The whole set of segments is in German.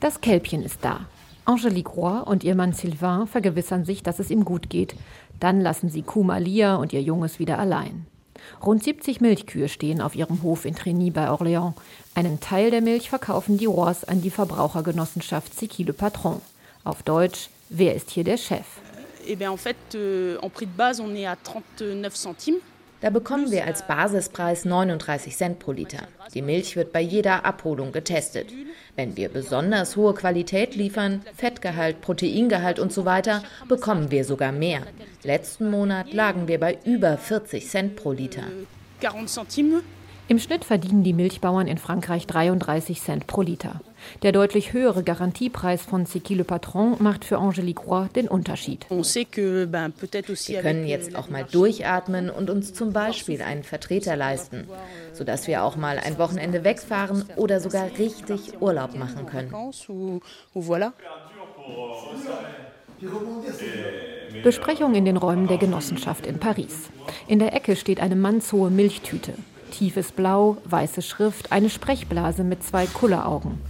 Das Kälbchen ist da. Angelique Roy und ihr Mann Sylvain vergewissern sich, dass es ihm gut geht. Dann lassen sie Kuh Malia und ihr Junges wieder allein. Rund 70 Milchkühe stehen auf ihrem Hof in Trigny bei Orléans. Einen Teil der Milch verkaufen die Rois an die Verbrauchergenossenschaft C'est le Patron. Auf Deutsch, wer ist hier der Chef? Eh bien, en fait, euh, en prix de base, on est à 39 centimes. Da bekommen wir als Basispreis 39 Cent pro Liter. Die Milch wird bei jeder Abholung getestet. Wenn wir besonders hohe Qualität liefern, Fettgehalt, Proteingehalt und so weiter, bekommen wir sogar mehr. Letzten Monat lagen wir bei über 40 Cent pro Liter. 40 Centimes im Schnitt verdienen die Milchbauern in Frankreich 33 Cent pro Liter. Der deutlich höhere Garantiepreis von C'est Le Patron macht für Angélique Roy den Unterschied. Wir können jetzt auch mal durchatmen und uns zum Beispiel einen Vertreter leisten, sodass wir auch mal ein Wochenende wegfahren oder sogar richtig Urlaub machen können. Besprechung in den Räumen der Genossenschaft in Paris. In der Ecke steht eine mannshohe Milchtüte. Tiefes Blau, weiße Schrift, eine Sprechblase mit zwei Kulleraugen.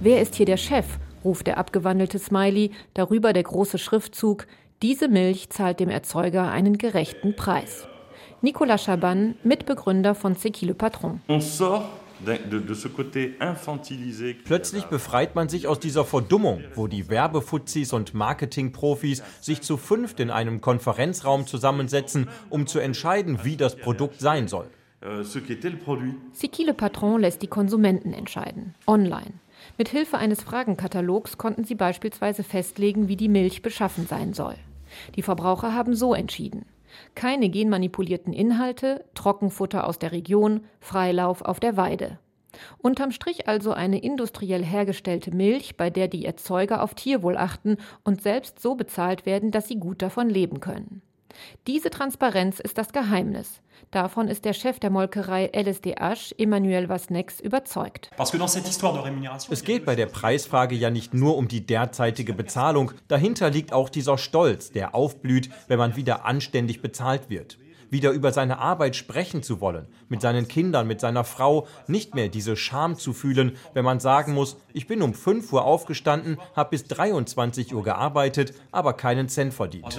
Wer ist hier der Chef? ruft der abgewandelte Smiley, darüber der große Schriftzug. Diese Milch zahlt dem Erzeuger einen gerechten Preis. Nicolas Chaban, Mitbegründer von C'est le Patron. Plötzlich befreit man sich aus dieser Verdummung, wo die Werbefuzis und Marketingprofis sich zu fünft in einem Konferenzraum zusammensetzen, um zu entscheiden, wie das Produkt sein soll. Euh, ce qu'était le produit. Siki le Patron lässt die Konsumenten entscheiden, online. Mit Hilfe eines Fragenkatalogs konnten sie beispielsweise festlegen, wie die Milch beschaffen sein soll. Die Verbraucher haben so entschieden. Keine genmanipulierten Inhalte, Trockenfutter aus der Region, Freilauf auf der Weide. Unterm Strich also eine industriell hergestellte Milch, bei der die Erzeuger auf Tierwohl achten und selbst so bezahlt werden, dass sie gut davon leben können. Diese Transparenz ist das Geheimnis. Davon ist der Chef der Molkerei LSDH, Emmanuel Vasnex, überzeugt. Es geht bei der Preisfrage ja nicht nur um die derzeitige Bezahlung. Dahinter liegt auch dieser Stolz, der aufblüht, wenn man wieder anständig bezahlt wird wieder über seine Arbeit sprechen zu wollen, mit seinen Kindern, mit seiner Frau, nicht mehr diese Scham zu fühlen, wenn man sagen muss, ich bin um 5 Uhr aufgestanden, habe bis 23 Uhr gearbeitet, aber keinen Cent verdient.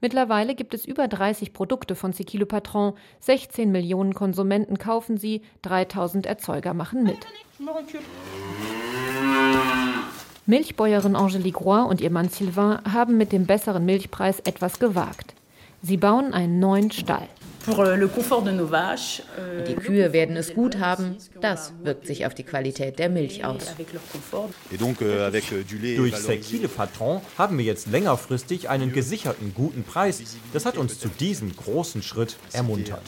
Mittlerweile gibt es über 30 Produkte von Sequilo Patron, 16 Millionen Konsumenten kaufen sie, 3000 Erzeuger machen mit. Milchbäuerin Angélique Roy und ihr Mann Sylvain haben mit dem besseren Milchpreis etwas gewagt. Sie bauen einen neuen Stall. Euh, euh, die Kühe werden es gut haben. Das wirkt sich auf die Qualität der Milch aus. Euh, Durch Sequile Patron haben wir jetzt längerfristig einen gesicherten guten Preis. Das hat uns zu diesem großen Schritt ermuntert.